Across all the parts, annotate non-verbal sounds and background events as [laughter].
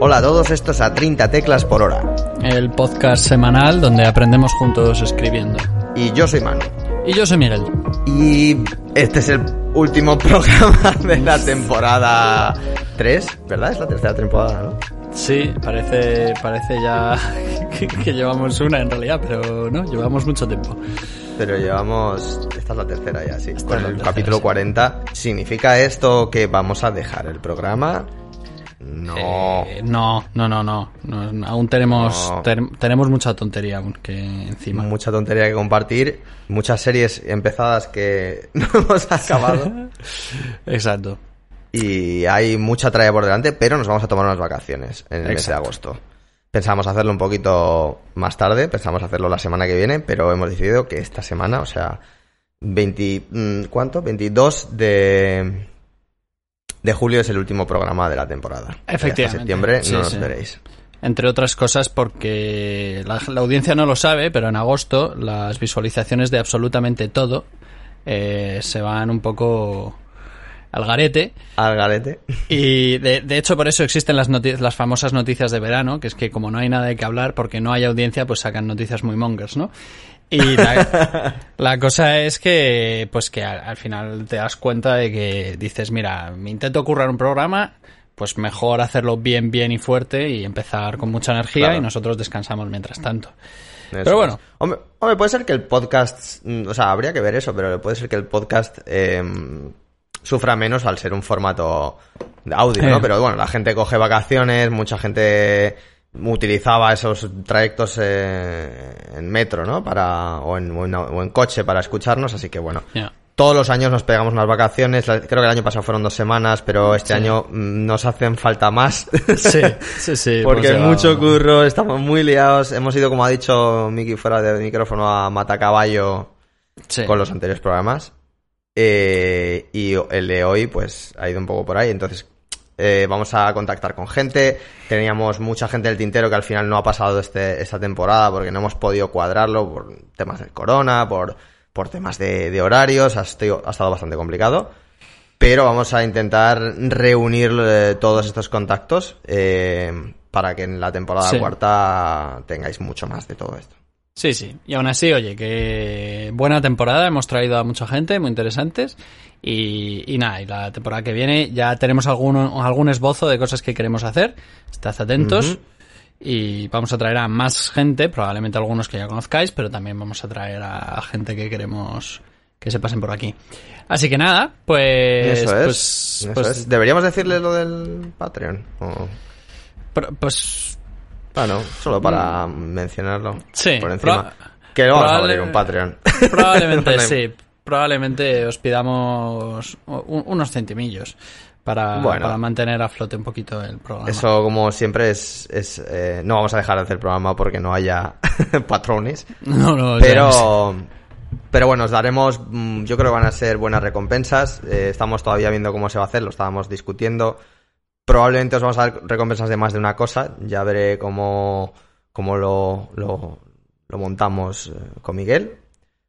Hola a todos, esto es a 30 teclas por hora. El podcast semanal donde aprendemos juntos escribiendo. Y yo soy Manu. Y yo soy Miguel. Y este es el último [laughs] programa de la temporada 3, ¿verdad? Es la tercera temporada, ¿no? Sí, parece, parece ya [laughs] que, que llevamos una en realidad, pero no, llevamos mucho tiempo. Pero llevamos. Esta es la tercera ya, sí. Esta Con el tercera, capítulo sí. 40. ¿Significa esto que vamos a dejar el programa? No. Eh, no, no, no, no, No, Aún tenemos, No. tenemos mucha tontería aún que encima. Mucha tontería que compartir. Muchas series empezadas que [laughs] no hemos acabado. [laughs] Exacto. Y hay mucha tralla por delante, pero nos vamos a tomar unas vacaciones en el mes de agosto. Pensábamos hacerlo un poquito más tarde, pensamos hacerlo la semana que viene, pero hemos decidido que esta semana, o sea, 20, mm, ¿cuánto? 22 de, de julio es el último programa de la temporada. Efectivamente. Hasta septiembre Sí, no nos sí. veréis. Entre otras cosas porque la, la audiencia no lo sabe, pero en agosto las visualizaciones de absolutamente todo eh, se van un poco al garete. Al garete. Y de, de hecho por eso existen las, las famosas noticias de verano, que es que como no hay nada de qué hablar porque no hay audiencia, pues sacan noticias muy mongers, ¿no? Y la, [laughs] la cosa es que, pues que al, al final te das cuenta de que dices, mira, me intento currar un programa, pues mejor hacerlo bien, bien y fuerte y empezar con mucha energía Claro. y nosotros descansamos mientras tanto. Eso Pero bueno. Hombre, hombre, puede ser que el podcast, mm, o sea, habría que ver eso, pero puede ser que el podcast eh, sufra menos al ser un formato de audio, Eh. ¿no? Pero bueno, la gente coge vacaciones, mucha gente utilizaba esos trayectos eh, en metro, ¿no? Para, o, en, o en- o en coche para escucharnos, así que bueno. Todos los años nos pegamos unas vacaciones, creo que el año pasado fueron dos semanas, pero este año mm, nos hacen falta más. Sí, sí, [laughs] sí. Porque hay llevado- mucho curro, estamos muy liados. Hemos ido, como ha dicho Miki fuera de micrófono, a Matacaballo Sí. con los anteriores programas. Eh, y el de hoy, pues, ha ido un poco por ahí. Entonces, eh, vamos a contactar con gente. Teníamos mucha gente del tintero que al final no ha pasado este, esta temporada porque no hemos podido cuadrarlo por temas del corona, por, por temas de, de horarios. Ha estado, ha estado bastante complicado. Pero vamos a intentar reunir eh, todos estos contactos eh, para que en la temporada Sí. cuarta tengáis mucho más de todo esto. Sí, sí. Y aún así, oye, que buena temporada. Hemos traído a mucha gente, muy interesantes. Y, y nada, y la temporada que viene ya tenemos algún, algún esbozo de cosas que queremos hacer. Estad atentos. Y vamos a traer a más gente, probablemente algunos que ya conozcáis, pero también vamos a traer a gente que queremos que se pasen por aquí. Así que nada, pues... Eso es. Pues, eso pues, es. ¿Deberíamos decirle lo del Patreon? O- pues Bueno, solo para mencionarlo. Sí, Por encima. proba- que lo vamos a abrir un Patreon. Probablemente [laughs] sí. Probablemente os pidamos un- unos centimillos para, Bueno. para mantener a flote un poquito el programa. Eso, como siempre, es. es, eh, no vamos a dejar de hacer programa porque no haya [laughs] patrones. No, no, sé. Pero, pero bueno, os daremos, mm, yo creo que van a ser buenas recompensas. Eh, estamos todavía viendo cómo se va a hacer, lo estábamos discutiendo. Probablemente os vamos a dar recompensas de más de una cosa. Ya veré cómo, cómo lo, lo, lo montamos eh, con Miguel.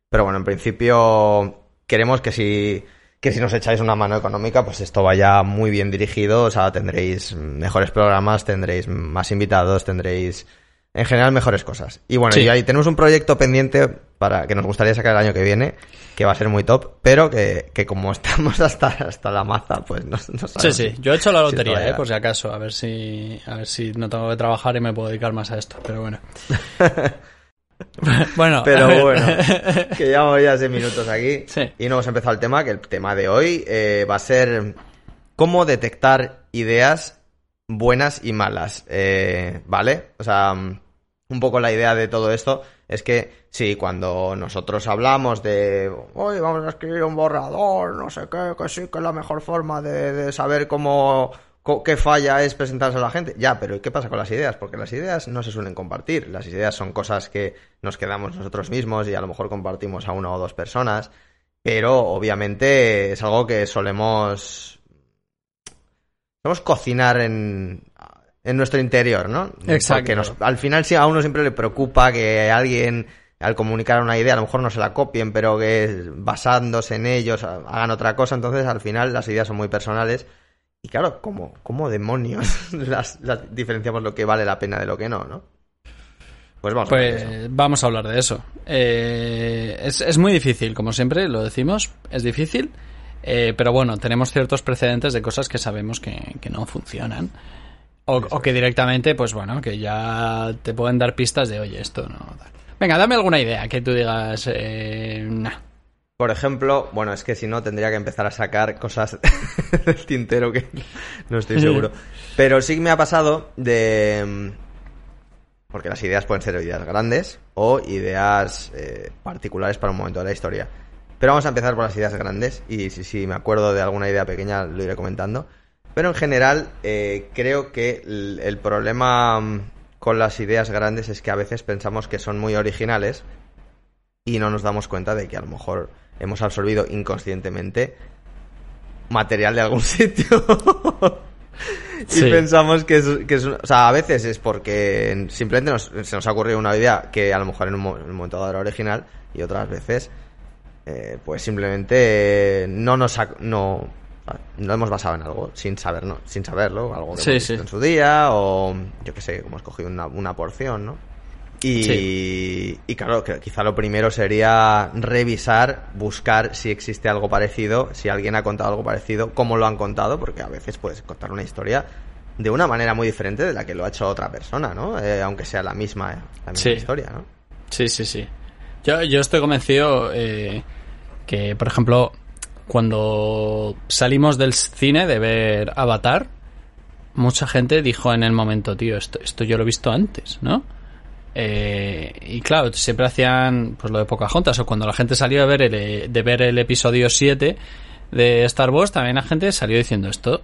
Pero bueno, en principio queremos que si, que si nos echáis una mano económica, pues esto vaya muy bien dirigido. O sea, tendréis mejores programas, tendréis más invitados, tendréis en general mejores cosas. Y bueno, Sí. y ahí tenemos un proyecto pendiente para que nos gustaría sacar el año que viene, que va a ser muy top, pero que, que como [laughs] estamos hasta, hasta la maza, pues no, no Sí, sí, yo he hecho la lotería, eh, por si acaso, a ver si, a ver si no tengo que trabajar y me puedo dedicar más a esto, pero bueno. [laughs] [laughs] bueno, Pero bueno, [laughs] que llevamos ya seis minutos aquí Sí. y no hemos empezado el tema, que el tema de hoy eh, va a ser cómo detectar ideas buenas y malas, eh, ¿vale? O sea, mm, un poco la idea de todo esto es que sí, cuando nosotros hablamos de, hoy vamos a escribir un borrador, no sé qué, que sí, que es la mejor forma de, de saber cómo, qué falla es presentarse a la gente. Ya, pero ¿y qué pasa con las ideas? Porque las ideas no se suelen compartir. Las ideas son cosas que nos quedamos nosotros mismos y a lo mejor compartimos a una o dos personas. Pero obviamente es algo que solemos. Solemos cocinar en, en nuestro interior, ¿no? Exacto. Porque nos- al final sí, a uno siempre le preocupa que alguien al comunicar una idea a lo mejor no se la copien, pero que basándose en ellos hagan otra cosa. Entonces al final las ideas son muy personales y claro, ¿cómo, cómo demonios [laughs] las, las diferenciamos lo que vale la pena de lo que no, no? Pues vamos, a, de eso. vamos a hablar de eso. Eh, es, es, muy difícil, como siempre lo decimos, es difícil. Eh, pero bueno, tenemos ciertos precedentes de cosas que sabemos que, que no funcionan. O, o, que directamente, pues bueno, que ya te pueden dar pistas de, oye, esto no. Venga, dame alguna idea que tú digas, eh, nah. Por ejemplo, bueno, es que si no tendría que empezar a sacar cosas [laughs] del tintero que no estoy seguro. Pero sí me ha pasado de porque las ideas pueden ser ideas grandes o ideas eh, particulares para un momento de la historia. Pero vamos a empezar por las ideas grandes y si, si me acuerdo de alguna idea pequeña lo iré comentando. Pero en general eh, creo que el, el, problema mm, con las ideas grandes es que a veces pensamos que son muy originales y no nos damos cuenta de que a lo mejor hemos absorbido inconscientemente material de algún [laughs] sitio. y pensamos que es, que es, O sea, a veces es porque simplemente nos, se nos ha ocurrido una idea que a lo mejor en un, en un momento dado era original y otras veces eh, pues simplemente no nos ha, no, no hemos basado en algo sin saber, no, sin saberlo, algo que sí, hemos sí. en su día o yo que sé, hemos cogido una, una porción, ¿no? Y, sí. y, claro, que quizá lo primero sería revisar, buscar si existe algo parecido, si alguien ha contado algo parecido, cómo lo han contado, porque a veces puedes contar una historia de una manera muy diferente de la que lo ha hecho otra persona, ¿no? Eh, aunque sea la misma, la misma sí. historia, ¿no? Sí, sí, sí. Yo, yo estoy convencido eh, que, por ejemplo, cuando salimos del cine de ver Avatar, mucha gente dijo en el momento, tío, esto, esto yo lo he visto antes, ¿no? Eh, y claro, siempre hacían pues lo de Pocahontas o cuando la gente salió a ver el, de ver el episodio 7 de Star Wars, también la gente salió diciendo esto.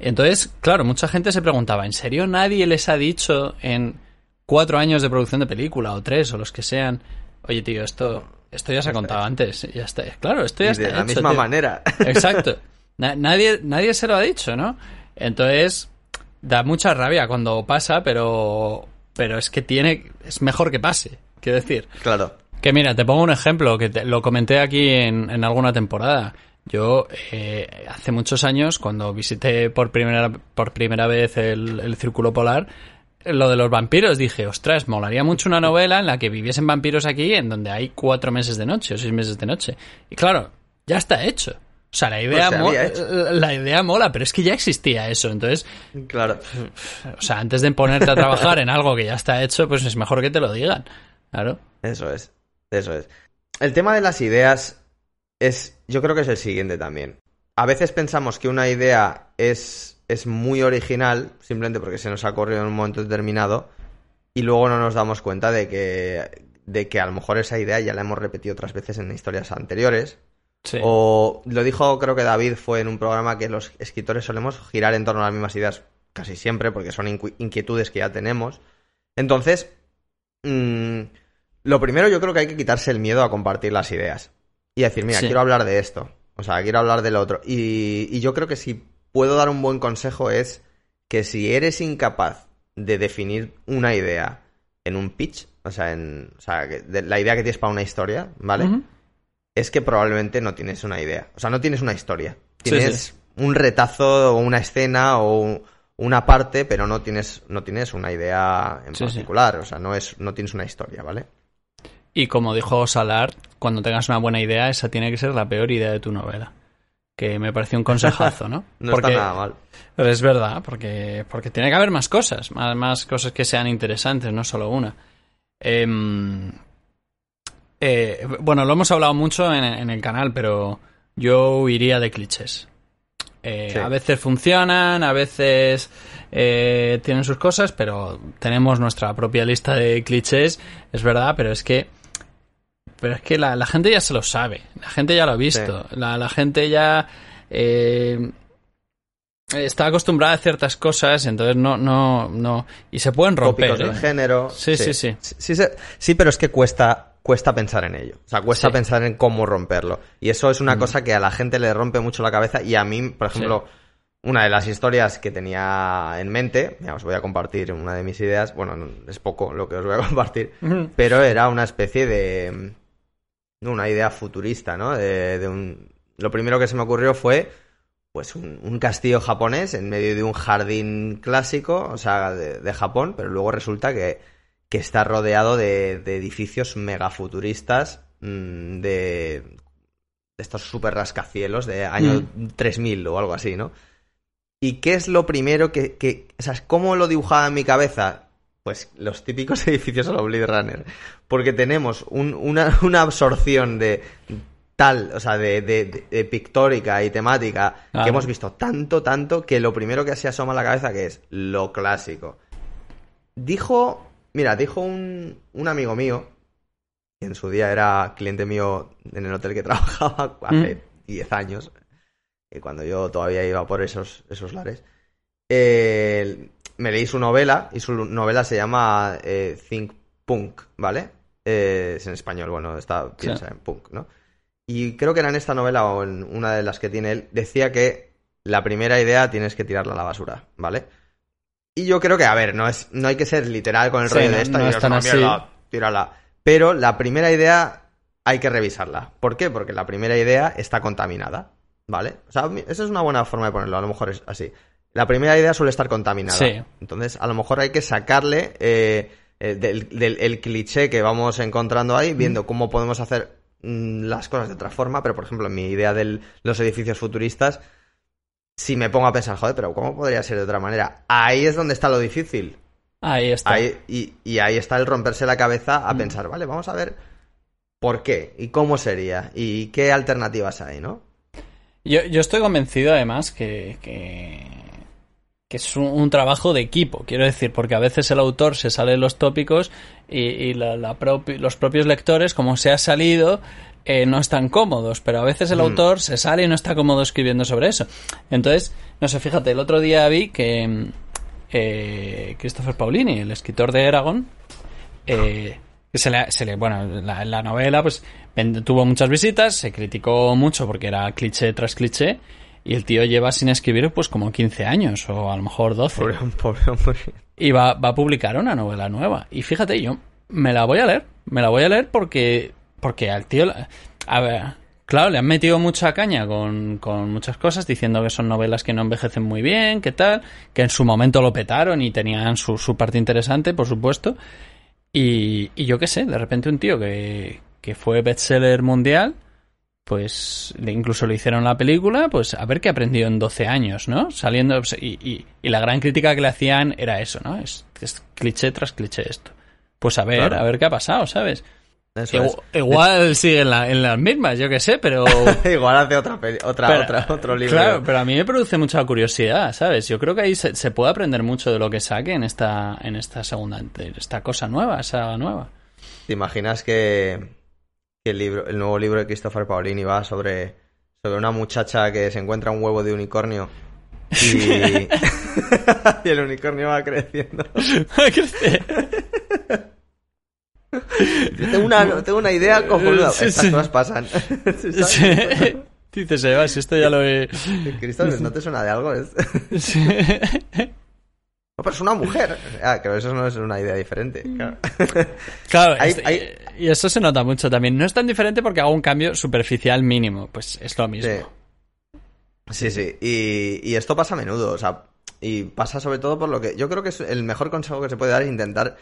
Entonces, claro, mucha gente se preguntaba, ¿en serio nadie les ha dicho en cuatro años de producción de película o tres o los que sean, oye tío, esto, esto ya se ha contado antes, ya está, claro, esto ya y está de la hecho, misma tío. manera. [laughs] Exacto. Na nadie, nadie se lo ha dicho, ¿no? Entonces, da mucha rabia cuando pasa, pero pero es que tiene es mejor que pase quiero decir. Claro. Que mira te pongo un ejemplo que te, lo comenté aquí en, en, alguna temporada. Yo eh, hace muchos años cuando visité por primera por primera vez el, el, círculo polar lo de los vampiros dije ostras molaría mucho una novela en la que viviesen vampiros aquí en donde hay cuatro meses de noche o seis meses de noche y claro ya está hecho o sea, la idea, pues mola, la idea mola, pero es que ya existía eso. Entonces, claro. O sea, antes de ponerte a trabajar en algo que ya está hecho, pues es mejor que te lo digan. Claro. Eso es. Eso es. El tema de las ideas es, yo creo que es el siguiente también. A veces pensamos que una idea es, es muy original, simplemente porque se nos ha ocurrido en un momento determinado, y luego no nos damos cuenta de que, de que a lo mejor esa idea ya la hemos repetido otras veces en historias anteriores. Sí. O lo dijo, creo que David fue en un programa que los escritores solemos girar en torno a las mismas ideas casi siempre, porque son inquietudes que ya tenemos. Entonces, mmm, lo primero yo creo que hay que quitarse el miedo a compartir las ideas. Y decir, mira, Sí. quiero hablar de esto. O sea, quiero hablar del otro. Y, y yo creo que si puedo dar un buen consejo es que si eres incapaz de definir una idea en un pitch, o sea, en, o sea la idea que tienes para una historia, ¿vale? Es que probablemente no tienes una idea. O sea, no tienes una historia. Tienes sí. un retazo o una escena o una parte, pero no tienes, no tienes una idea en Sí, particular. O sea, no, es, no tienes una historia, ¿vale? Y como dijo Salar, cuando tengas una buena idea, esa tiene que ser la peor idea de tu novela. Que me pareció un consejazo, ¿no? [laughs] No porque, está nada mal. Pero es verdad, porque, porque tiene que haber más cosas, más, más cosas que sean interesantes, no solo una. Em, eh, bueno, lo hemos hablado mucho en, en el canal, pero yo huiría de clichés. Eh, Sí. A veces funcionan, a veces eh, tienen sus cosas, pero tenemos nuestra propia lista de clichés, es verdad, pero es que pero es que la, la gente ya se lo sabe, la gente ya lo ha visto, la, la gente ya está acostumbrada a ciertas cosas, entonces no, no, no, y se pueden romper. Tópicos ¿eh? género. Sí, sí, sí. Sí, sí, sí, pero es que cuesta, cuesta pensar en ello. O sea, cuesta Sí. pensar en cómo romperlo. Y eso es una Mm. cosa que a la gente le rompe mucho la cabeza. Y a mí, por ejemplo, una de las historias que tenía en mente, ya os voy a compartir una de mis ideas. Bueno, no- es poco lo que os voy a [laughs] compartir. Pero era una especie de una idea futurista, ¿no? De, de un... Lo primero que se me ocurrió fue pues un, castillo japonés en medio de un jardín clásico, o sea, de, Japón, pero luego resulta que, que está rodeado de, de edificios megafuturistas mm, de, de estos super rascacielos de año 3000 o algo así, ¿no? ¿Y qué es lo primero que, que, o sea, cómo lo dibujaba en mi cabeza? Pues los típicos [laughs] edificios a la Blade Runner. Porque tenemos una, una, absorción de tal, o sea, de, de, pictórica y temática que hemos visto tanto, tanto, que lo primero que se asoma a la cabeza que es lo clásico. Dijo, mira, dijo un, un amigo mío, que en su día era cliente mío en el hotel que [laughs] trabajaba hace 10 mm. años, cuando yo todavía iba por esos, esos lares, eh, me leí su novela y su novela se llama eh, Think Punk, ¿vale? Eh, es en español, bueno, está, piensa en punk, ¿no? Y creo que era en esta novela o en una de las que tiene él, decía que la primera idea tienes que tirarla a la basura, ¿vale? Y yo creo que, a ver, no, es, no hay que ser literal con el rollo de esta no es tan así. tírala. Pero la primera idea hay que revisarla. ¿Por qué? Porque la primera idea está contaminada. ¿Vale? O sea, esa es una buena forma de ponerlo, a lo mejor es así. La primera idea suele estar contaminada. Sí. Entonces, a lo mejor hay que sacarle eh, eh, del, el cliché que vamos encontrando ahí, viendo cómo podemos hacer mm, las cosas de otra forma. Pero, por ejemplo, en mi idea de los edificios futuristas, si me pongo a pensar, joder, pero ¿cómo podría ser de otra manera? Ahí es donde está lo difícil. Ahí está. y, y, ahí está el romperse la cabeza a pensar, vale, vamos a ver por qué y cómo sería y qué alternativas hay, ¿no? Yo, yo estoy convencido además que, que, es un, trabajo de equipo, quiero decir, porque a veces el autor se sale de los tópicos y, los propios lectores, como se ha salido, eh, no están cómodos, pero a veces el mm. autor se sale y no está cómodo escribiendo sobre eso. Entonces, no sé, fíjate, el otro día vi que eh, Christopher Paulini, el escritor de Eragon, eh, se le, se le, bueno, la, la novela pues tuvo muchas visitas, se criticó mucho porque era cliché tras cliché y el tío lleva sin escribir pues como 15 años o a lo mejor 12. Y va, va a publicar una novela nueva. Y fíjate, yo me la voy a leer, me la voy a leer porque porque al tío a ver, claro, le han metido mucha caña con, con, muchas cosas, diciendo que son novelas que no envejecen muy bien, que tal, que en su momento lo petaron y tenían su, su parte interesante, por supuesto. Y, y yo qué sé, de repente un tío que, que fue bestseller mundial, pues incluso le hicieron la película, pues a ver qué aprendió en 12 años, ¿no? Saliendo, pues, y, y, la gran crítica que le hacían era eso, ¿no? Es, es cliché tras cliché esto. Pues a ver, a ver qué ha pasado, ¿sabes? igual, sigue en, la, en, las mismas, yo qué sé, pero... [laughs] igual hace otra, otra, otra, otro libro. Claro, pero a mí me produce mucha curiosidad, ¿sabes? Yo creo que ahí se, se, puede aprender mucho de lo que saque en esta, en esta segunda, esta cosa nueva, esa nueva. ¿Te imaginas que, el, libro, el nuevo libro de Christopher Paolini va sobre, sobre una muchacha que se encuentra un huevo de unicornio y, [laughs] y el unicornio va creciendo. Va a crecer. tengo, una, tengo una idea cojonuda. [laughs] Estas cosas pasan. Dices, Eva, si esto ya lo he... Cristóbal, ¿no te suena de algo? [laughs] No, pero es una mujer. Ah, creo que eso no es una idea diferente. Claro, [laughs] este, y eso se nota mucho también. No es tan diferente porque hago un cambio superficial mínimo. Pues es lo mismo. Sí, sí. Y, esto pasa a menudo. O sea, y pasa sobre todo por lo que. Yo creo que es el mejor consejo que se puede dar es intentar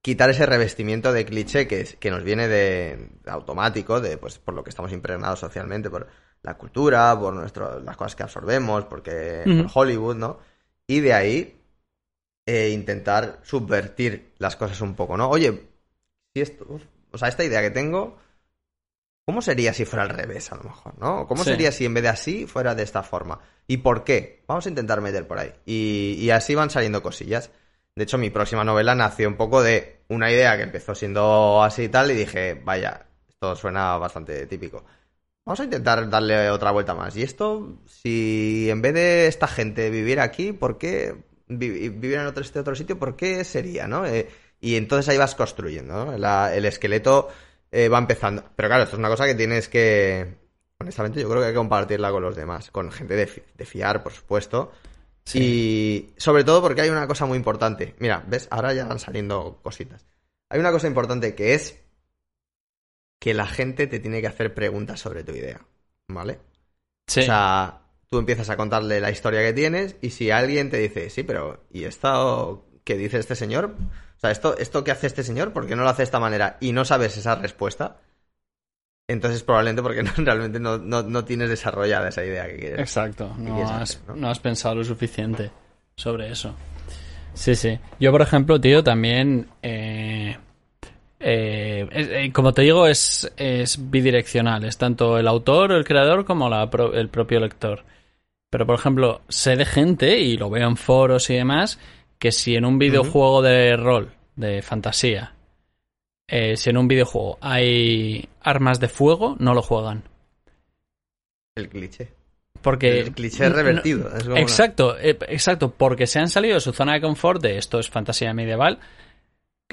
quitar ese revestimiento de cliché que, que nos viene de, automático, de pues por lo que estamos impregnados socialmente, por la cultura, por nuestro, las cosas que absorbemos, porque por Hollywood, ¿no? Y de ahí e intentar subvertir las cosas un poco, ¿no? Oye, si esto, o sea, esta idea que tengo, ¿cómo sería si fuera al revés, a lo mejor, ¿no? ¿Cómo sería si en vez de así fuera de esta forma? ¿Y por qué? Vamos a intentar meter por ahí. Y, y así van saliendo cosillas. De hecho, mi próxima novela nació un poco de una idea que empezó siendo así y tal, y dije, vaya, esto suena bastante típico. Vamos a intentar darle otra vuelta más. Y esto, si en vez de esta gente vivir aquí, ¿por qué vivir en otro, este otro sitio, ¿por qué sería, no? Eh, y entonces ahí vas construyendo, ¿no? el esqueleto eh, va empezando. Pero claro, esto es una cosa que tienes que... Honestamente, yo creo que hay que compartirla con los demás, con gente de, fiar, por supuesto. Y sobre todo porque hay una cosa muy importante. Mira, ¿ves? Ahora ya van saliendo cositas. Hay una cosa importante que es que la gente te tiene que hacer preguntas sobre tu idea, ¿vale? Sí. O sea, tú empiezas a contarle la historia que tienes y si alguien te dice, sí, pero ¿y esto que dice este señor? O sea, ¿esto, esto que hace este señor, ¿por qué no lo hace de esta manera? Y no sabes esa respuesta. Entonces probablemente porque no, [laughs] realmente no, no, no, tienes desarrollada esa idea que quieres. Exacto, no, has, ¿no? has pensado lo suficiente sobre eso. Sí, sí. Yo, por ejemplo, tío, también... Eh, eh, eh, como te digo, es, es bidireccional. Es tanto el autor, el creador, como la el propio lector. Pero, por ejemplo, sé de gente, y lo veo en foros y demás, que si en un videojuego de rol, de fantasía, eh, si en un videojuego hay armas de fuego, no lo juegan. El cliché. Porque, el cliché revertido. No, exacto, una... exacto, porque se han salido de su zona de confort de esto es fantasía medieval.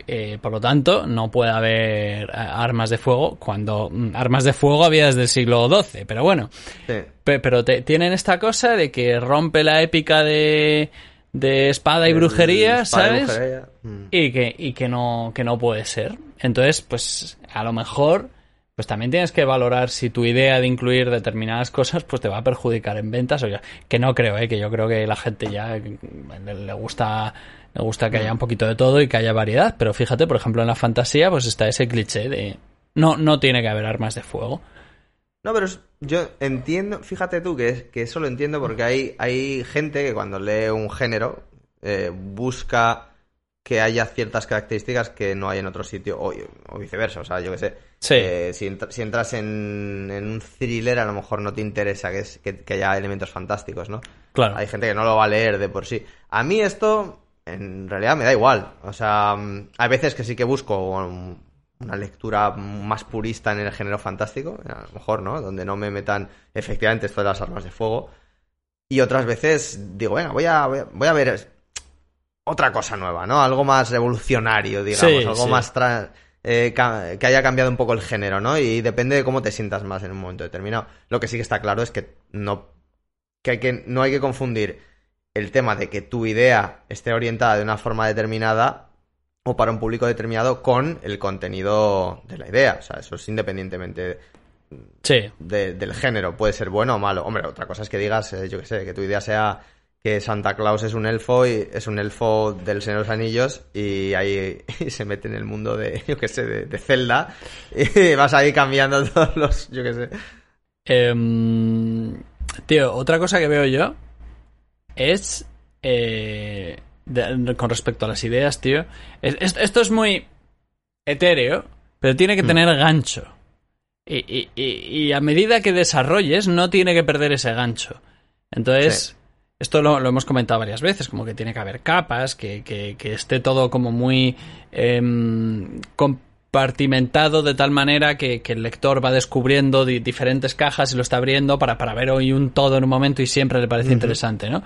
Eh, por lo tanto, no puede haber armas de fuego cuando mm, armas de fuego había desde el siglo XII, pero bueno. Sí. Pero te, tienen esta cosa de que rompe la épica de, de espada y brujería, espada ¿sabes? Y, brujería. Mm. y, que, y que, no, que no puede ser. Entonces, pues a lo mejor, pues también tienes que valorar si tu idea de incluir determinadas cosas, pues te va a perjudicar en ventas o ya. Que no creo, ¿eh? que yo creo que la gente ya le, le gusta me gusta que haya un poquito de todo y que haya variedad, pero fíjate, por ejemplo, en la fantasía, pues está ese cliché de no, no tiene que haber armas de fuego. No, pero yo entiendo, fíjate tú que, que eso lo entiendo porque hay, hay gente que cuando lee un género eh, busca que haya ciertas características que no hay en otro sitio, o, o viceversa, o sea, yo qué sé. Sí. Eh, si, entra, si, entras en, en, un thriller, a lo mejor no te interesa que, es, que, que haya elementos fantásticos, ¿no? Claro. Hay gente que no lo va a leer de por sí. A mí esto en realidad me da igual. O sea, hay veces que sí que busco una lectura más purista en el género fantástico, a lo mejor, ¿no? Donde no me metan efectivamente esto de las armas de fuego. Y otras veces digo, venga, voy a, voy a ver otra cosa nueva, ¿no? Algo más revolucionario, digamos, Sí, algo sí. más eh, que haya cambiado un poco el género, ¿no? Y depende de cómo te sientas más en un momento determinado. Lo que sí que está claro es que no, que hay que, no hay que confundir el tema de que tu idea esté orientada de una forma determinada o para un público determinado con el contenido de la idea. O sea, eso es independientemente Sí. de- del género. Puede ser bueno o malo. Hombre, otra cosa es que digas, eh, yo qué sé, que tu idea sea que Santa Claus es un elfo y es un elfo del Señor de los Anillos y ahí [laughs] y se mete en el mundo de, [laughs] yo qué sé, de, de Zelda y [laughs] vas ahí cambiando todos los, yo qué sé. Em, tío, otra cosa que veo yo es eh, de- con respecto a las ideas, tío. es- es- esto es muy etéreo, pero tiene que Mm. tener gancho. Y, y- y- y a medida que desarrolles, no tiene que perder ese gancho. Entonces, Sí. esto lo, lo hemos comentado varias veces, como que tiene que haber capas, que, que- que esté todo como muy em, compartimentado de tal manera que, que el lector va descubriendo di- diferentes cajas y lo está abriendo para, para ver hoy un todo en un momento y siempre le parece interesante, ¿no?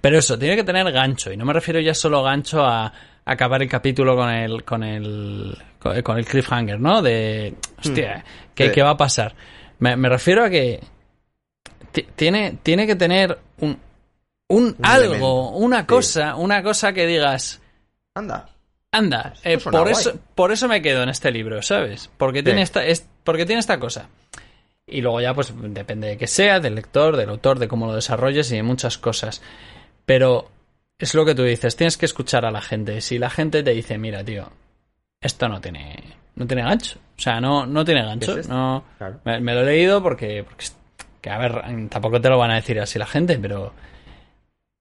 Pero eso, tiene que tener gancho, y no me refiero ya solo gancho a acabar el capítulo con el con el con con el cliffhanger, ¿no? De hostia, ¿qué, Sí. qué va a pasar? Me, me refiero a que ti- tiene tiene que tener un un, algo, elemento. una Sí. cosa, una cosa que digas, Anda. Anda, eh, por guay. eso por eso me quedo en este libro, ¿sabes? Porque tiene esta es, porque tiene esta cosa. Y luego ya pues depende de que sea, del lector, del autor, de cómo lo desarrolles y de muchas cosas. Pero es lo que tú dices, tienes que escuchar a la gente. Si la gente te dice, mira, tío, esto no tiene, no tiene gancho. O sea, no, no tiene gancho. No, Claro. me, me lo he leído porque, porque que a ver, tampoco te lo van a decir así la gente, pero,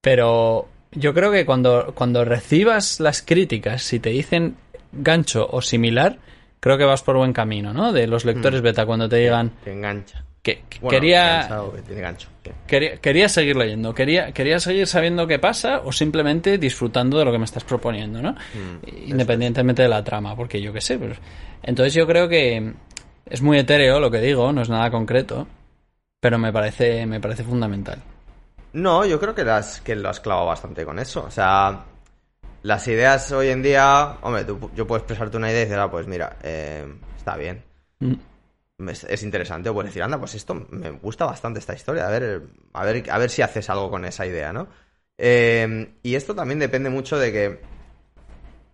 pero yo creo que cuando, cuando recibas las críticas, si te dicen gancho o similar, creo que vas por buen camino, ¿no? De los lectores beta, cuando te digan Te engancha. que, que Bueno, quería, que tiene gancho. quería, quería seguir leyendo, quería, quería seguir sabiendo qué pasa o simplemente disfrutando de lo que me estás proponiendo, ¿no? Mm, Independientemente de la trama, porque yo qué sé. Pues... Entonces yo creo que es muy etéreo lo que digo, no es nada concreto, pero me parece, me parece fundamental. No, yo creo que, las, que lo has clavado bastante con eso. O sea, las ideas hoy en día, hombre, tú- yo puedo expresarte una idea y decir, ah, pues mira, eh, está bien. Mm. Es, es interesante. O puedes decir, anda, pues esto me gusta bastante esta historia. A ver, a ver, a ver si haces algo con esa idea, ¿no? Eh, y esto también depende mucho de que.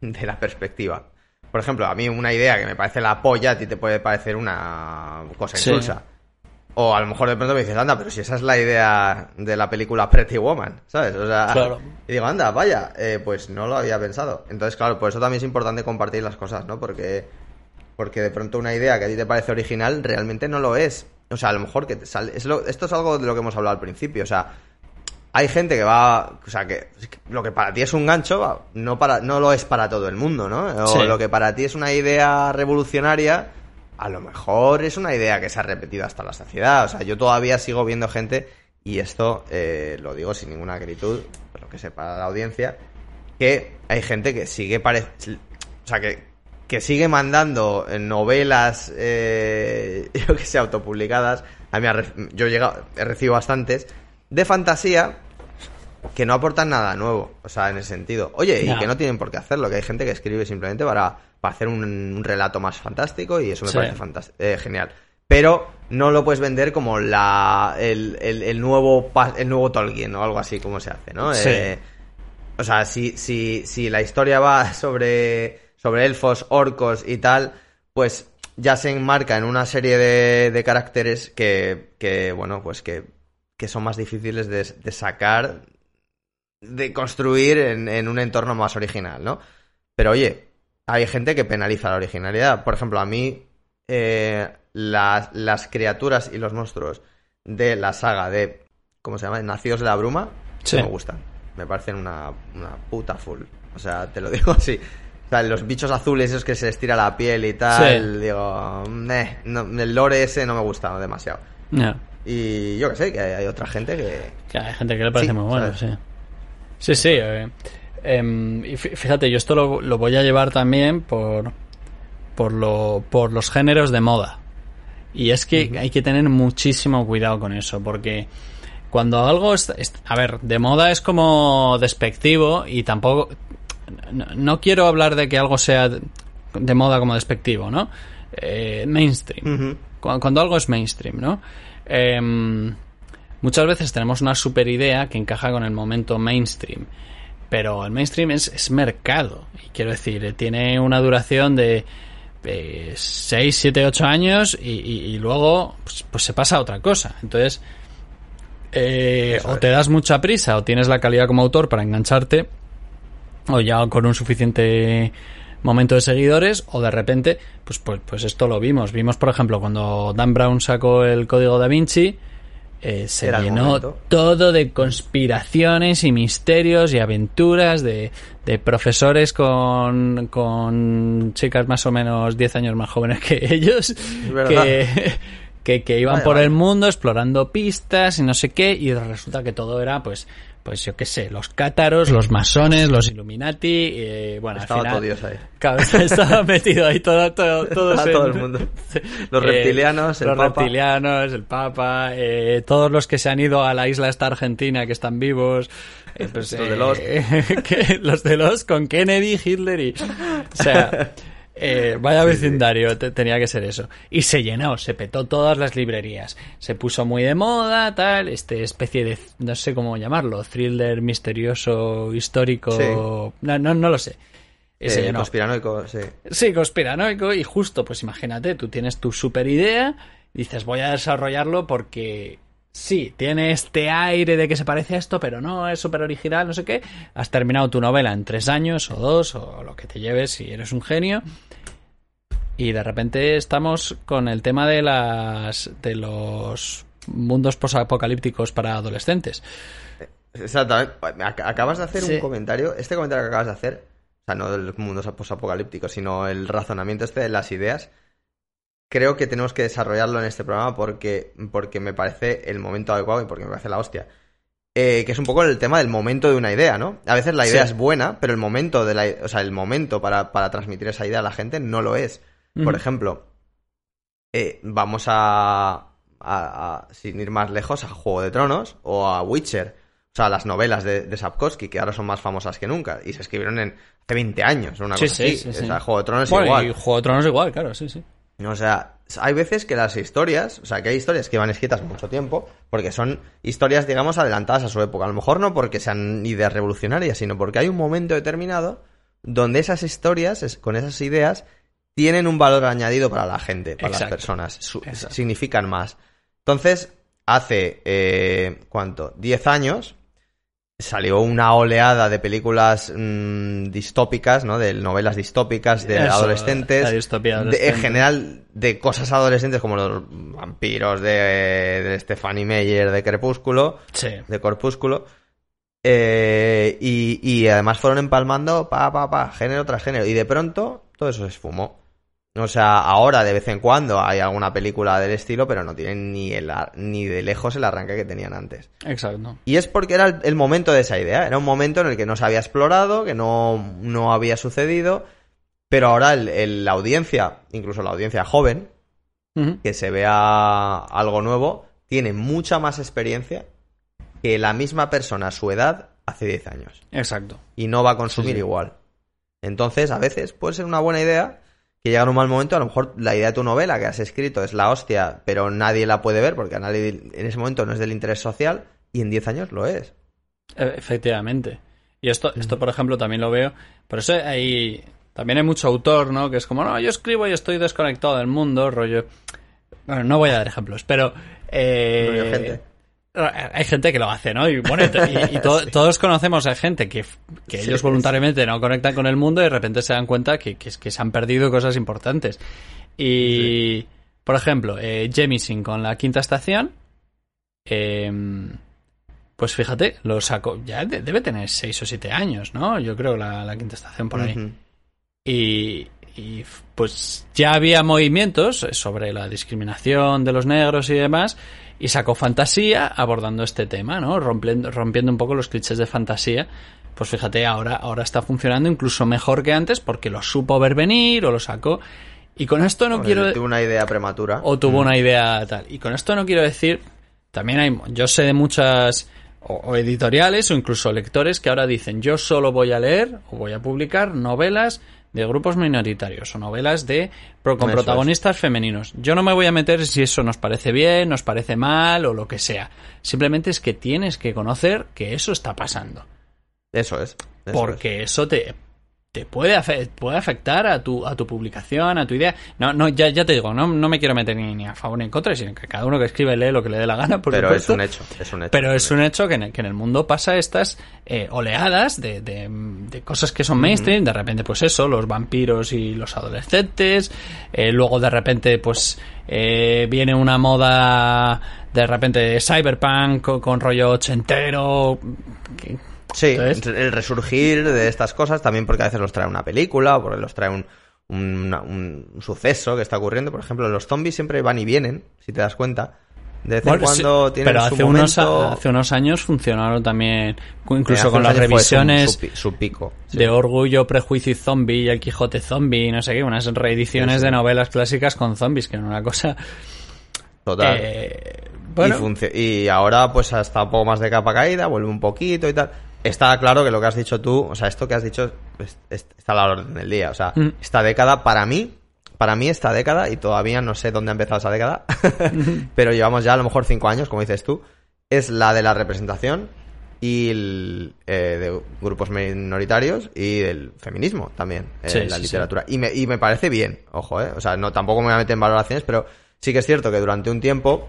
de la perspectiva. Por ejemplo, a mí una idea que me parece la polla, a ti te puede parecer una cosa Sí. O a lo mejor de pronto me dices, anda, pero si esa es la idea de la película Pretty Woman, ¿sabes? O sea, Claro. [laughs] y digo, anda, vaya, eh, pues no lo había pensado. Entonces, claro, por eso también es importante compartir las cosas, ¿no? Porque, porque de pronto una idea que a ti te parece original realmente no lo es. O sea, a lo mejor que te sale... Es lo- esto es algo de lo que hemos hablado al principio, o sea, hay gente que va, o sea, que lo que para ti es un gancho, no para no lo es para todo el mundo, ¿no? O Sí. lo que para ti es una idea revolucionaria, a lo mejor es una idea que se ha repetido hasta la saciedad. O sea, yo todavía sigo viendo gente y esto eh, lo digo sin ninguna acritud, pero que sepa la audiencia, que hay gente que sigue pare... o sea, que, que sigue mandando novelas, eh, [laughs] yo que sé, autopublicadas. A mí me ha re- yo he, llegado, he recibido bastantes de fantasía que no aportan nada nuevo, o sea, en ese sentido. Oye, y que no tienen por qué hacerlo, que hay gente que escribe simplemente para, para hacer un, un relato más fantástico y eso me Sí. parece eh, genial. Pero no lo puedes vender como la el, el- el nuevo el nuevo Tolkien o algo así como se hace, ¿no? Sí. Eh, o sea, si, si, si la historia va [laughs] sobre, sobre elfos, orcos y tal, pues ya se enmarca en una serie de, de caracteres que, que, bueno, pues que, que son más difíciles de, de sacar, de construir en, en un entorno más original, ¿no? Pero oye, hay gente que penaliza la originalidad. Por ejemplo, a mí eh, las, las criaturas y los monstruos de la saga de, ¿cómo se llama? Nacidos de la Bruma, Sí. no me gustan. Me parecen una, una puta full. O sea, te lo [laughs] digo así. O sea, los bichos azules, esos que se les tira la piel y tal, Sí. digo, no, el lore ese no me gusta demasiado. Y yo que sé, que hay, hay otra gente que... Que hay gente que le parece Sí, muy bueno, ¿sabes? sí. Sí, sí. eh, em, y fí- fíjate, yo esto lo, lo voy a llevar también por, por, lo, por los géneros de moda. Y es que hay que tener muchísimo cuidado con eso, porque cuando algo es, es- a ver, de moda es como despectivo y tampoco no, no quiero hablar de que algo sea de, moda como despectivo, ¿no? Eh, mainstream. Cuando, algo es mainstream, ¿no? Em, muchas veces tenemos una super idea que encaja con el momento mainstream. Pero el mainstream es, es mercado. Y quiero decir, eh, tiene una duración de 6, 7, 8 años y, y- y luego pues, pues se pasa a otra cosa. Entonces, eh, o te das mucha prisa o tienes la calidad como autor para engancharte o ya con un suficiente momento de seguidores o de repente pues pues pues esto lo vimos vimos por ejemplo cuando Dan Brown sacó el código da Vinci eh, se llenó todo de conspiraciones y misterios y aventuras de, de profesores con, con chicas más o menos 10 años más jóvenes que [laughs] ellos que, que, que iban por el mundo explorando pistas y no sé qué y resulta que todo era pues pues yo qué sé los cátaros los masones los Illuminati eh, bueno Estaba al final todo Dios ahí. [laughs] Claro, estaba metido ahí todo, todo, [laughs] todo, Estaba ese- todo el mundo. [laughs] Los Eh, reptilianos, el los Papa. reptilianos, el Papa, eh, todos los que se han ido a la isla esta argentina que están vivos, eh, pues, Los de eh, que- los de los con Kennedy, Hitler y, o sea, eh, vaya vecindario, te- tenía que ser eso. Y se llenó, se petó todas las librerías, se puso muy de moda, tal, este especie de, no sé cómo llamarlo, thriller misterioso, histórico, Sí. no, no, no lo sé. Y se Eh, llenó. conspiranoico, sí. Sí, conspiranoico y justo, pues imagínate, tú tienes tu super idea, dices voy a desarrollarlo porque sí, tiene este aire de que se parece a esto, pero no, es súper original, no sé qué. Has terminado tu novela en tres años o dos o lo que te lleves si eres un genio. Y de repente estamos con el tema de las de los mundos posapocalípticos para adolescentes. Exactamente. Ac- Acabas de hacer Sí. un comentario. Este comentario que acabas de hacer, o sea, no del mundo posapocalíptico, sino el razonamiento este de las ideas, creo que tenemos que desarrollarlo en este programa porque, porque me parece el momento adecuado y porque me parece la hostia. Eh, que es un poco el tema del momento de una idea, ¿no? A veces la idea Sí. es buena, pero el momento de la, o sea, el momento para, para transmitir esa idea a la gente no lo es. Por ejemplo, eh, vamos a, a- a- sin ir más lejos, a Juego de Tronos o a Witcher. O sea, las novelas de, de Sapkowski, que ahora son más famosas que nunca. Y se escribieron en hace 20 años, una Sí, cosa sí, así. sí, O sea, Juego de Tronos Bueno, igual. y Juego de Tronos igual, claro, sí, sí. O sea, hay veces que las historias, o sea, que hay historias que van escritas mucho tiempo, porque son historias, digamos, adelantadas a su época. A lo mejor no porque sean ideas revolucionarias, sino porque hay un momento determinado donde esas historias, con esas ideas, tienen un valor añadido para la gente, para Exacto, las personas, su- exacto. significan más. Entonces, hace, eh, ¿cuánto? 10 años salió una oleada de películas mm, distópicas, ¿no? De novelas distópicas de Eso, adolescentes. la distopía de- adolescente. en general, de cosas adolescentes como los vampiros de, de Stephanie Meyer de Crepúsculo, Sí. de Corpúsculo. Eh, y, y además fueron empalmando pa, pa, pa, género tras género. Y de pronto todo eso se esfumó. O sea, ahora de vez en cuando hay alguna película del estilo, pero no tienen ni, el, ar- ni de lejos el arranque que tenían antes. Exacto. Y es porque era el, el momento de esa idea. Era un momento en el que no se había explorado, que no, no había sucedido. Pero ahora el- el- la audiencia, incluso la audiencia joven, que se vea algo nuevo, tiene mucha más experiencia que la misma persona a su edad hace 10 años. Exacto. Y no va a consumir Sí, sí. igual. Entonces, a veces puede ser una buena idea que llega en un mal momento. A lo mejor la idea de tu novela que has escrito es la hostia, pero nadie la puede ver porque a nadie en ese momento no es del interés social y en 10 años lo es. E- Efectivamente. Y esto, esto, por ejemplo, también lo veo. Por eso hay. También hay mucho autor, ¿no? Que es como, no, yo escribo y estoy desconectado del mundo, rollo. Bueno, no voy a dar ejemplos, pero. eh, Rollo gente. Hay gente que lo hace, ¿no? Y bueno, y, to- y- y to- [laughs] todos conocemos a gente que, que Sí, ellos voluntariamente no conectan con el mundo y de repente se dan cuenta que, que, que se han perdido cosas importantes. Y, por ejemplo, eh, Jemisin con la quinta estación, eh, pues fíjate, lo sacó, ya de- debe tener 6 o 7 años, ¿no? Yo creo la, la quinta estación por ahí. Y, y, pues ya había movimientos sobre la discriminación de los negros y demás, y sacó fantasía abordando este tema, ¿no? Rompiendo, rompiendo un poco los clichés de fantasía. Pues fíjate, ahora, ahora está funcionando incluso mejor que antes porque lo supo ver venir o lo sacó. Y con esto no Bueno, quiero... Tuve una idea prematura. O tuvo una idea tal. Y con esto no quiero decir. También hay. Yo sé de muchas. O, o editoriales o incluso lectores que ahora dicen: Yo solo voy a leer o voy a publicar novelas de grupos minoritarios o novelas de con Eso es. protagonistas femeninos. Yo no me voy a meter si eso nos parece bien, nos parece mal o lo que sea. Simplemente es que tienes que conocer que eso está pasando. Eso es. eso porque eso te, te puede, puede afectar a tu, a tu publicación, a tu idea. No, no, ya, ya te digo, no, no me quiero meter ni, ni a favor ni en contra, sino que cada uno que escribe lee lo que le dé la gana, por Pero es un hecho. Es un hecho. Pero es un hecho que en el, que en el mundo pasa estas eh, oleadas de, de- de cosas que son mainstream, de repente pues eso, los vampiros y los adolescentes, eh, luego de repente pues eh, viene una moda de repente cyberpunk con, con rollo ochentero, que- Sí, Entonces- el resurgir de estas cosas también porque a veces los trae una película o porque los trae un, un, suceso que está ocurriendo. Por ejemplo, los zombies siempre van y vienen, si te das cuenta. De vez en Bueno, sí, cuando tienen pero su hace unos, momento... hace unos años funcionaron también, incluso con unos las su- revisiones Su, su pico. sí. de Orgullo, Prejuicio y Zombie y El Quijote Zombie, no sé qué, unas reediciones Sí, de novelas clásicas con zombies, que era una cosa... Total. eh, bueno, y, y ahora pues hasta un poco más de capa caída, vuelve un poquito y tal. Está claro que lo que has dicho tú, o sea, esto que has dicho es- es- está a la orden del día. O sea, Mm. esta década para mí, para mí esta década, y todavía no sé dónde ha empezado esa década, [laughs] pero llevamos ya a lo mejor cinco años, como dices tú, es la de la representación y el, eh, de grupos minoritarios y del feminismo también en Sí, la sí, literatura. Y, me, y me parece bien, ojo, eh. O sea, no, tampoco me voy a meter en valoraciones, pero sí que es cierto que durante un tiempo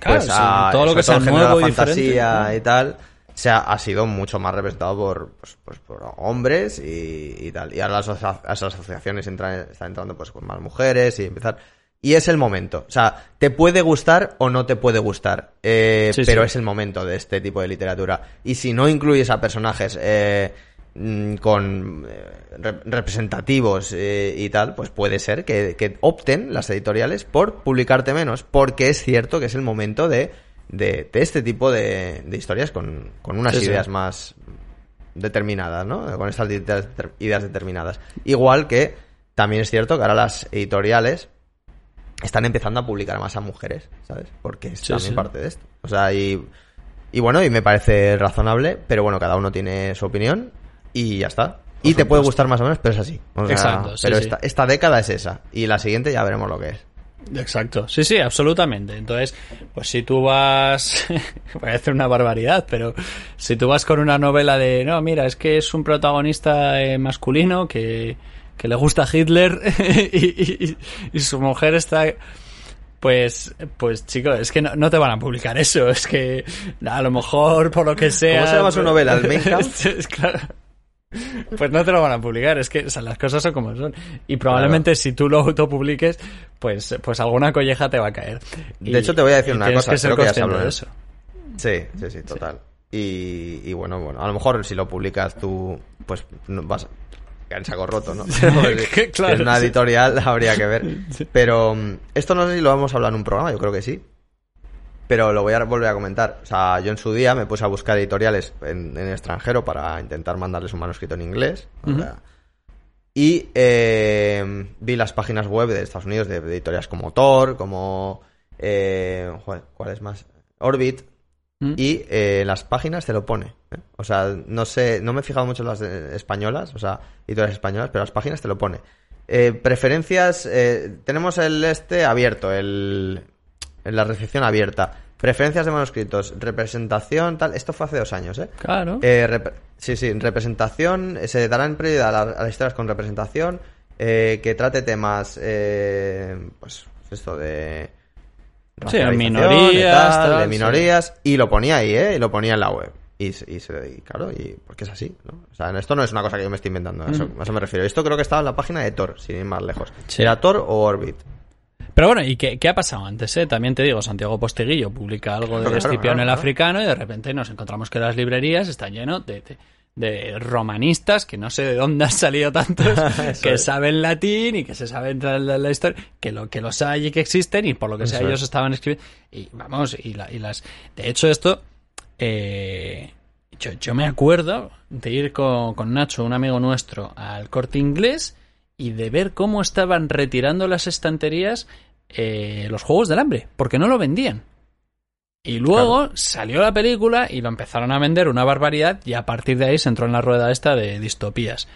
claro, pues sí, a- todo lo que sea nuevo y diferente. fantasía ¿no? y tal se ha, ha sido mucho más representado por pues, pues, por hombres y, y tal. Y ahora las, las asociaciones entran, están entrando pues con más mujeres y empezar. Y es el momento. O sea te puede gustar o no te puede gustar eh, Sí, pero sí. es el momento de este tipo de literatura. Y si no incluyes a personajes eh, mm, con eh, re- representativos eh, y tal, pues puede ser que, que opten las editoriales por publicarte menos, porque es cierto que es el momento de, de, de este tipo de, de historias con, con unas Sí, sí. ideas más determinadas, ¿no? Con estas ideas, ideas determinadas. Igual que también es cierto que ahora las editoriales están empezando a publicar más a mujeres, ¿sabes? Porque es Sí, también parte de esto. O sea, y, y bueno, y me parece razonable, pero bueno, cada uno tiene su opinión y ya está. Y te puede gustar más o menos, pero es así. O sea, Exacto, sí, pero sí. Esta, esta década es esa. Y la siguiente ya veremos lo que es. Exacto, sí, sí, absolutamente. Entonces, pues si tú vas, [laughs] hacer una barbaridad, pero si tú vas con una novela de, no, mira, es que es un protagonista eh, masculino que, que le gusta Hitler [laughs] y, y- y su mujer está... Pues, pues chicos, es que no, no, te van a publicar eso. Es que a lo mejor, por lo que sea. ¿Cómo se llama su pues- novela? [laughs] ¿El claro. [laughs] Pues no te lo van a publicar, es que o sea, las cosas son como son. Y probablemente claro. si tú lo autopubliques, pues, pues alguna colleja te va a caer. De y, hecho, te voy a decir una cosa. Que creo que ya se habló de eso. Sí, sí, sí, total. Y, y bueno, bueno, a lo mejor si lo publicas tú, pues no, vas a en saco roto, ¿no? [laughs] [laughs] claro, es una sí. editorial, habría que ver. Pero mm, esto no sé si lo vamos a hablar en un programa, yo creo que sí. Pero lo voy a volver a comentar. O sea, yo en su día me puse a buscar editoriales en, en extranjero para intentar mandarles un manuscrito en inglés. o Ujú. sea, y eh, vi las páginas web de Estados Unidos de, de editoriales como Tor, como... Eh, ¿Cuál es más? Orbit. Y eh, las páginas te lo pone. O sea, no sé, no me he fijado mucho en las españolas, o sea, editoriales españolas, pero las páginas te lo pone. Eh, preferencias, tenemos el este abierto, el, en la recepción abierta. Preferencias de manuscritos, representación, tal. Esto fue hace dos años, ¿eh? Claro. Eh, sí, sí, representación. eh, Se darán prioridad a, la- a las historias con representación. eh, que trate temas, eh, pues, esto de. Sí, minorías, de, tal, tal, de sí. minorías. Y lo ponía ahí, ¿eh? Y lo ponía en la web. Y, y, se- y claro, y porque es así, ¿no? O sea, esto no es una cosa que yo me estoy inventando, a eso, Mm. a eso me refiero. Esto creo que estaba en la página de Tor, sin ir más lejos. Sí. ¿Era Tor o Orbit? Pero bueno, ¿y qué, qué ha pasado antes? Eh? También te digo, Santiago Posteguillo publica algo de Claro, Escipión claro, el claro. africano y de repente nos encontramos que las librerías están llenas de, de- de romanistas, que no sé de dónde han salido tantos, [laughs] que es. saben latín y que se saben la, la- la historia, que lo que los hay y que existen y por lo que sea Eso ellos es. estaban escribiendo. Y vamos, y, la- y las... De hecho esto... eh, yo, yo me acuerdo de ir con, con Nacho, un amigo nuestro, al corte inglés y de ver cómo estaban retirando las estanterías eh, los juegos del hambre, porque no lo vendían. Y luego salió la película y lo empezaron a vender una barbaridad y a partir de ahí se entró en la rueda esta de distopías.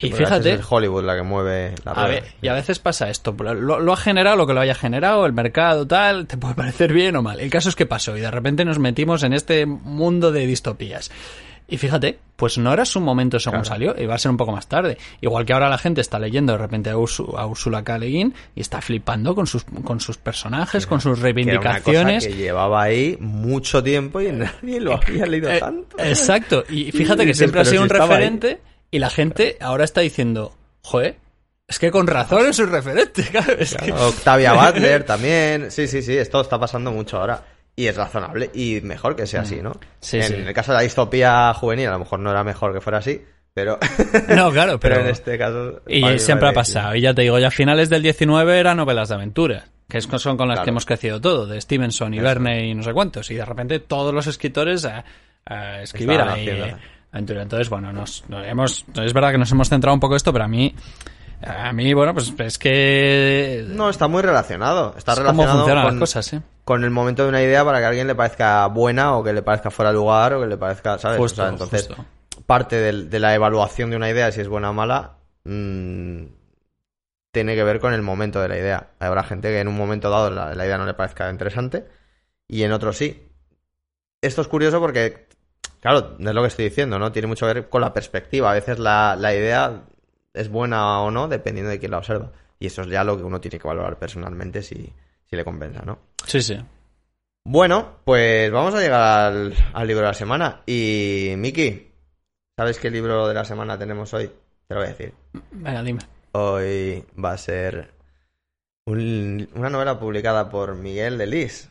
Y fíjate, Es Hollywood la que mueve la a ver, y a veces pasa esto. Lo, lo ha generado lo que lo haya generado, el mercado, tal, te puede [laughs] parecer bien o mal. El caso es que pasó y de repente nos metimos en este mundo de distopías. Y fíjate, pues no era su momento según Claro. salió, iba a ser un poco más tarde. Igual que ahora la gente está leyendo de repente a, Ursu- a Ursula K. Le Guin y está flipando con sus, con sus personajes, con sus Que era una cosa reivindicaciones. que llevaba ahí mucho tiempo y nadie [laughs] lo había leído Eh, tanto. Exacto, y [laughs] fíjate Y que dices, siempre ha sido si un ahí. referente y la gente ahora está diciendo, joder, es que con razón es un referente, [laughs] claro, es que- Octavia Butler también. Sí, sí, sí, esto está pasando mucho ahora. Y es razonable y mejor que sea así, ¿no? Mm. Sí, en sí. el caso de la distopía juvenil, a lo mejor no era mejor que fuera así, pero. [laughs] No, claro, pero, pero en este caso. Y siempre ha pasado. Y ya te digo, ya a finales del 19 eran novelas de aventuras, que es- son con las Claro. que hemos crecido todo, de Stevenson y Eso. Verne y no sé cuántos. Y de repente todos los escritores a, a escribir ahí aventura. Entonces, bueno, nos, nos hemos, es verdad que nos hemos centrado un poco en esto, pero a mí, a mí, bueno, pues es que... No, está muy relacionado. Está es cómo relacionado funcionan con, las cosas, ¿eh? con el momento de una idea para que a alguien le parezca buena o que le parezca fuera de lugar o que le parezca, ¿sabes? Justo, o sea, entonces, justo. parte de, la evaluación de una idea, si es buena o mala, mm, tiene que ver con el momento de la idea. Habrá gente que en un momento dado la, la idea no le parezca interesante y en otro sí. Esto es curioso porque, claro, es lo que estoy diciendo, ¿no? Tiene mucho que ver con la perspectiva. A veces la, la idea es buena o no dependiendo de quién la observa. Y eso es ya lo que uno tiene que valorar personalmente si, si le compensa, ¿no? Sí, sí. Bueno, pues vamos a llegar al, al libro de la semana. Y, Miki, ¿sabes qué libro de la semana tenemos hoy? Te lo voy a decir. Venga, dime. Hoy va a ser un- una novela publicada por Miguel de Lis.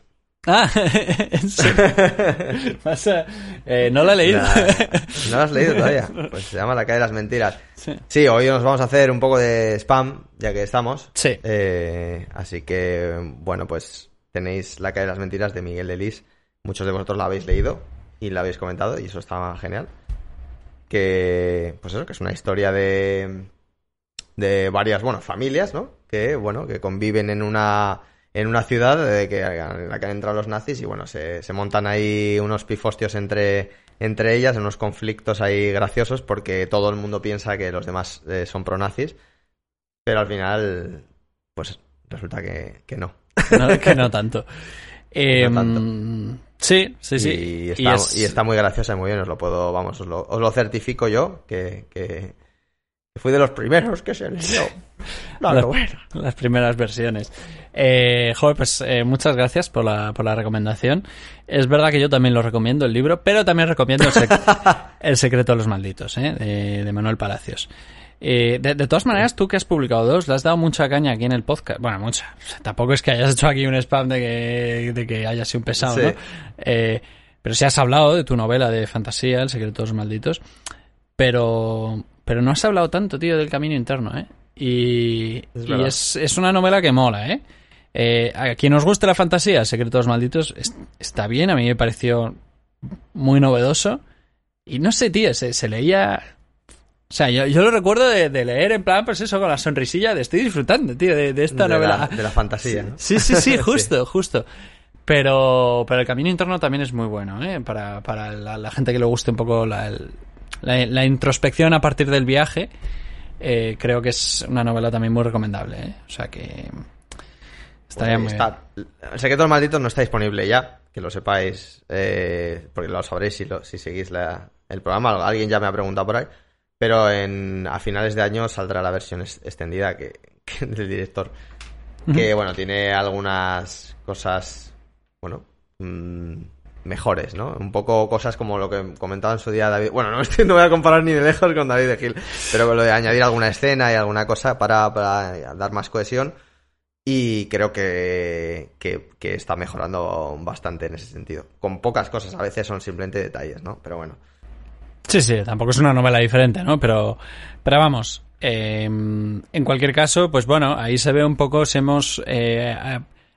Ah, [laughs] ¿en serio? [laughs] Vas a- eh, no la he leído. Nah, ¿No lo has leído todavía? [laughs] Pues se llama La calle de las mentiras. Sí. Sí, hoy nos vamos a hacer un poco de spam, ya que estamos. Sí. Eh, así que, bueno, pues tenéis La calle de las mentiras de Miguel de Lis. Muchos de vosotros la habéis leído y la habéis comentado y eso está genial. Que, pues eso, que es una historia de, de varias, bueno, familias, ¿no? Que, bueno, que conviven en una, en una ciudad de que, en la que han entrado los nazis y, bueno, se, se montan ahí unos pifostios entre, entre ellas, unos conflictos ahí graciosos porque todo el mundo piensa que los demás eh, son pronazis, pero al final, pues resulta que, que no. No, que no tanto. [laughs] Eh, tanto. Sí, sí, sí. Y, está, es- y está muy graciosa y muy bien, os lo puedo, vamos, os lo, os lo certifico yo, que, que Fui de los primeros que se leyó. La [laughs] las, las primeras versiones. Eh, joder, pues eh, muchas gracias por la, por la recomendación. Es verdad que yo también lo recomiendo el libro, pero también recomiendo El, sec- [laughs] El secreto de los malditos, ¿eh? de, de Manuel Palacios. Eh, de, de todas maneras, tú que has publicado dos, le has dado mucha caña aquí en el podcast. Bueno, mucha. O sea, tampoco es que hayas hecho aquí un spam de que, de que hayas sido un pesado, Sí. ¿no? Pero sí has hablado de tu novela de fantasía, El secreto de los malditos. Pero, pero no has hablado tanto, tío, del camino interno, ¿eh? Y, Es y es, es una novela que mola, ¿eh? Eh, a quien nos guste la fantasía, El secreto de los malditos, es- está bien, a mí me pareció muy novedoso. Y no sé, tío, se, se leía... O sea, yo, yo lo recuerdo de, de leer en plan, pues eso, con la sonrisilla de estoy disfrutando, tío, de, de esta de, novela. la, de la fantasía, ¿no? Sí, sí, [laughs] sí, justo, justo. Pero, pero el camino interno también es muy bueno, ¿eh? Para, para la, la gente que le guste un poco la, el- la, la introspección a partir del viaje, eh, creo que es una novela también muy recomendable, ¿eh? O sea que... Estaría Pues muy está. El secreto del maldito no está disponible ya, que lo sepáis, eh, porque lo sabréis si, lo- si seguís la- el programa. Alguien ya me ha preguntado por ahí. Pero en, a finales de año saldrá la versión es- extendida que, [laughs] que del director. Que, bueno, tiene algunas cosas, bueno, mm, mejores, ¿no? Un poco cosas como lo que comentaba en su día David. Bueno, no, estoy- [laughs] no voy a comparar ni de lejos con David de Gil, pero lo de añadir alguna escena y alguna cosa para, dar más cohesión. Y creo que, que, está mejorando bastante en ese sentido. Con pocas cosas, a veces son simplemente detalles, ¿no? Pero bueno. Sí, sí, tampoco es una novela diferente, ¿no? Pero, pero vamos, eh, en cualquier caso, pues bueno, ahí se ve un poco si hemos eh,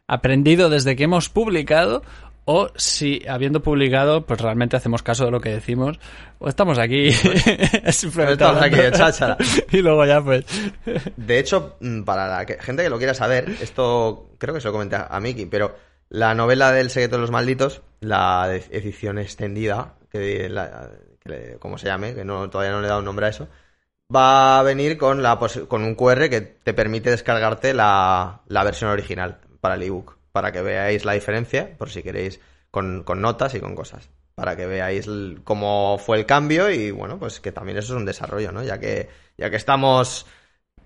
aprendido desde que hemos publicado o si habiendo publicado, pues realmente hacemos caso de lo que decimos o estamos aquí [laughs] simplemente Estamos aquí cháchara. [laughs] y luego ya pues. De hecho, mm, para la gente que lo quiera saber, esto creo que se lo comenté a Miki, pero la novela del secreto de los malditos, la edición extendida, que, la- que como se llame, que no, todavía no le he dado un nombre a eso, va a venir con, la, con un QR que te permite descargarte la, la versión original para el ebook, para que veáis la diferencia, por si queréis, con, con notas y con cosas, para que veáis cómo fue el cambio y bueno, pues que también eso es un desarrollo, ¿no? Ya que, ya que estamos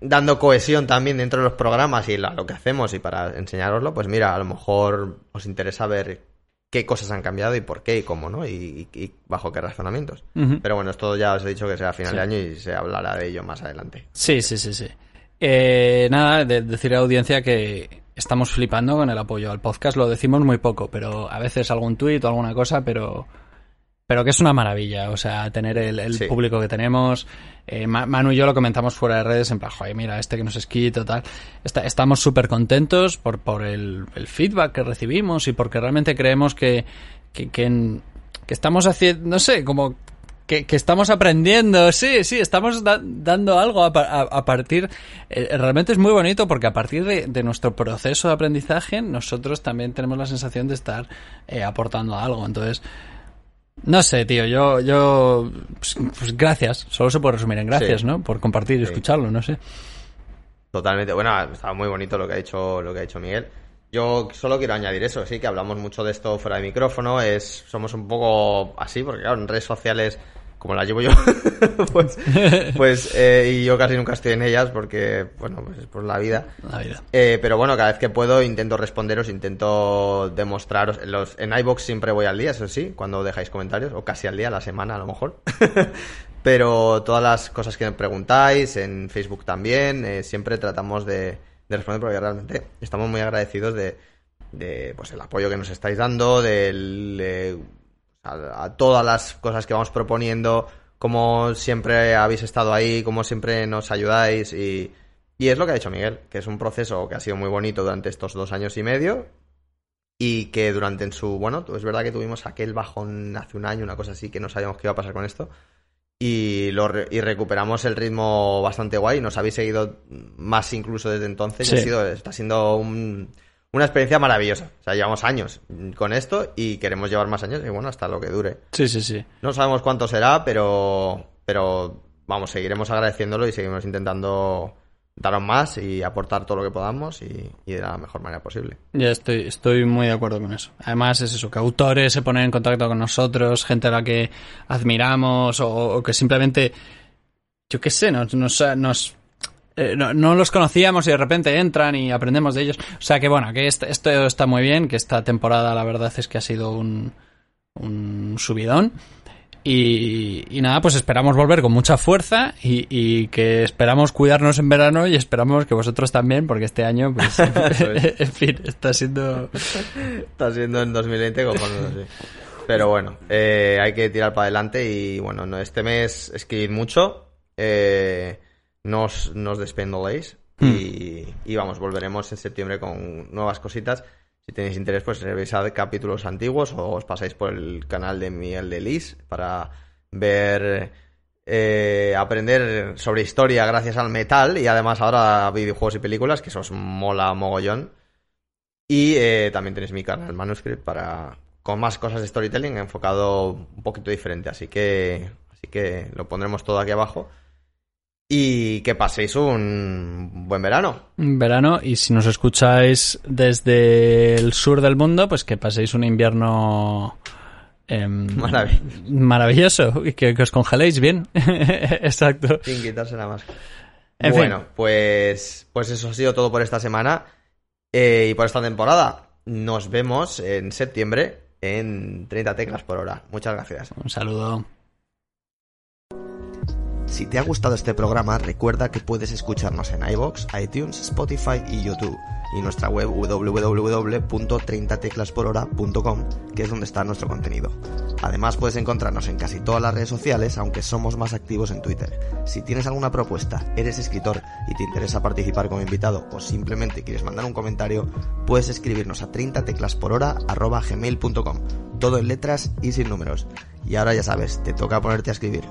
dando cohesión también dentro de los programas y la- lo que hacemos y para enseñaroslo, pues mira, a lo mejor os interesa ver qué cosas han cambiado y por qué y cómo, ¿no? Y, y- y bajo qué razonamientos. Pero bueno, esto ya os he dicho que será a final Sí. de año y se hablará de ello más adelante. Sí, sí, sí, sí. Eh, nada, de, decir a la audiencia que estamos flipando con el apoyo al podcast. Lo decimos muy poco, pero a veces algún tuit o alguna cosa, pero pero que es una maravilla. O sea, tener el, el Sí. público que tenemos. Eh, Ma- Manu y yo lo comentamos fuera de redes en plan, "Joder, mira, este que nos esquito, tal. Está- estamos súper contentos por, por el, el feedback que recibimos y porque realmente creemos que, que, que, en- que estamos haciendo, no sé, como que, que estamos aprendiendo, sí, sí, estamos da- dando algo a, pa- a- a partir, eh, realmente es muy bonito porque a partir de, de nuestro proceso de aprendizaje nosotros también tenemos la sensación de estar eh, aportando algo, entonces, no sé, tío, yo, yo, pues, pues gracias, solo se puede resumir en gracias, Sí. ¿no? Por compartir y Sí. escucharlo, no sé. Totalmente. Bueno, está muy bonito lo que ha dicho, lo que ha dicho Miguel. Yo solo quiero añadir eso, sí, que hablamos mucho de esto fuera de micrófono, es, somos un poco así, porque claro, en redes sociales, como las llevo yo, [laughs] pues, pues eh, y yo casi nunca estoy en ellas porque, bueno, pues es por la vida. La vida. Eh, pero bueno, cada vez que puedo intento responderos, intento demostraros. En, los, en iBox siempre voy al día, eso sí, cuando dejáis comentarios, o casi al día, a la semana a lo mejor. [laughs] pero todas las cosas que me preguntáis, en Facebook también, eh, siempre tratamos de, de responder porque realmente estamos muy agradecidos de, de pues el apoyo que nos estáis dando, del, a, a todas las cosas que vamos proponiendo, como siempre habéis estado ahí, como siempre nos ayudáis y, y es lo que ha dicho Miguel, que es un proceso que ha sido muy bonito durante estos dos años y medio y que durante en su, bueno, es verdad que tuvimos aquel bajón hace un año, una cosa así, que no sabíamos qué iba a pasar con esto y, lo re- y recuperamos el ritmo bastante guay, nos habéis seguido más incluso desde entonces, y Sí. ha sido, está siendo un- una experiencia maravillosa, o sea, llevamos años con esto y queremos llevar más años y bueno, hasta lo que dure. Sí, sí, sí. No sabemos cuánto será, pero, pero vamos, seguiremos agradeciéndolo y seguimos intentando daros más y aportar todo lo que podamos y, y de la mejor manera posible. Ya estoy, estoy muy de acuerdo con eso. Además es eso, que autores se ponen en contacto con nosotros, gente a la que admiramos o, o que simplemente yo qué sé, nos, nos, nos eh, no, no, los conocíamos y de repente entran y aprendemos de ellos. O sea que bueno, que esto, esto está muy bien, que esta temporada la verdad es que ha sido un, un subidón. Y, y, nada, pues esperamos volver con mucha fuerza y, y, que esperamos cuidarnos en verano y esperamos que vosotros también, porque este año, pues, [laughs] [laughs] en fin, está siendo... Está siendo en 2020 como sí. Pero bueno, eh, hay que tirar para adelante y bueno, no, este mes escribid mucho, eh, no os, no os despendoléis mm. y, y vamos, volveremos en septiembre con nuevas cositas. Si tenéis interés, pues revisad capítulos antiguos o os pasáis por el canal de Miguel de Lis para ver, eh, aprender sobre historia gracias al metal y además ahora videojuegos y películas, que eso os mola mogollón. Y eh, también tenéis mi canal Manuscript para con más cosas de storytelling enfocado un poquito diferente, así que así que lo pondremos todo aquí abajo. Y que paséis un buen verano. Un verano, y si nos escucháis desde el sur del mundo, pues que paséis un invierno eh, Marav maravilloso y que, que, os congeléis bien. [laughs] Exacto. Sin quitarse la máscara. En bueno, fin. pues, pues eso ha sido todo por esta semana eh, y por esta temporada. Nos vemos en septiembre en 30 teclas por hora. Muchas gracias. Un saludo. Si te ha gustado este programa, recuerda que puedes escucharnos en iBox, iTunes, Spotify y YouTube y nuestra web www.30teclasporhora.com, que es donde está nuestro contenido. Además puedes encontrarnos en casi todas las redes sociales, aunque somos más activos en Twitter. Si tienes alguna propuesta, eres escritor y te interesa participar como invitado o simplemente quieres mandar un comentario, puedes escribirnos a 30teclasporhora.gmail.com, todo en letras y sin números. Y ahora ya sabes, te toca ponerte a escribir.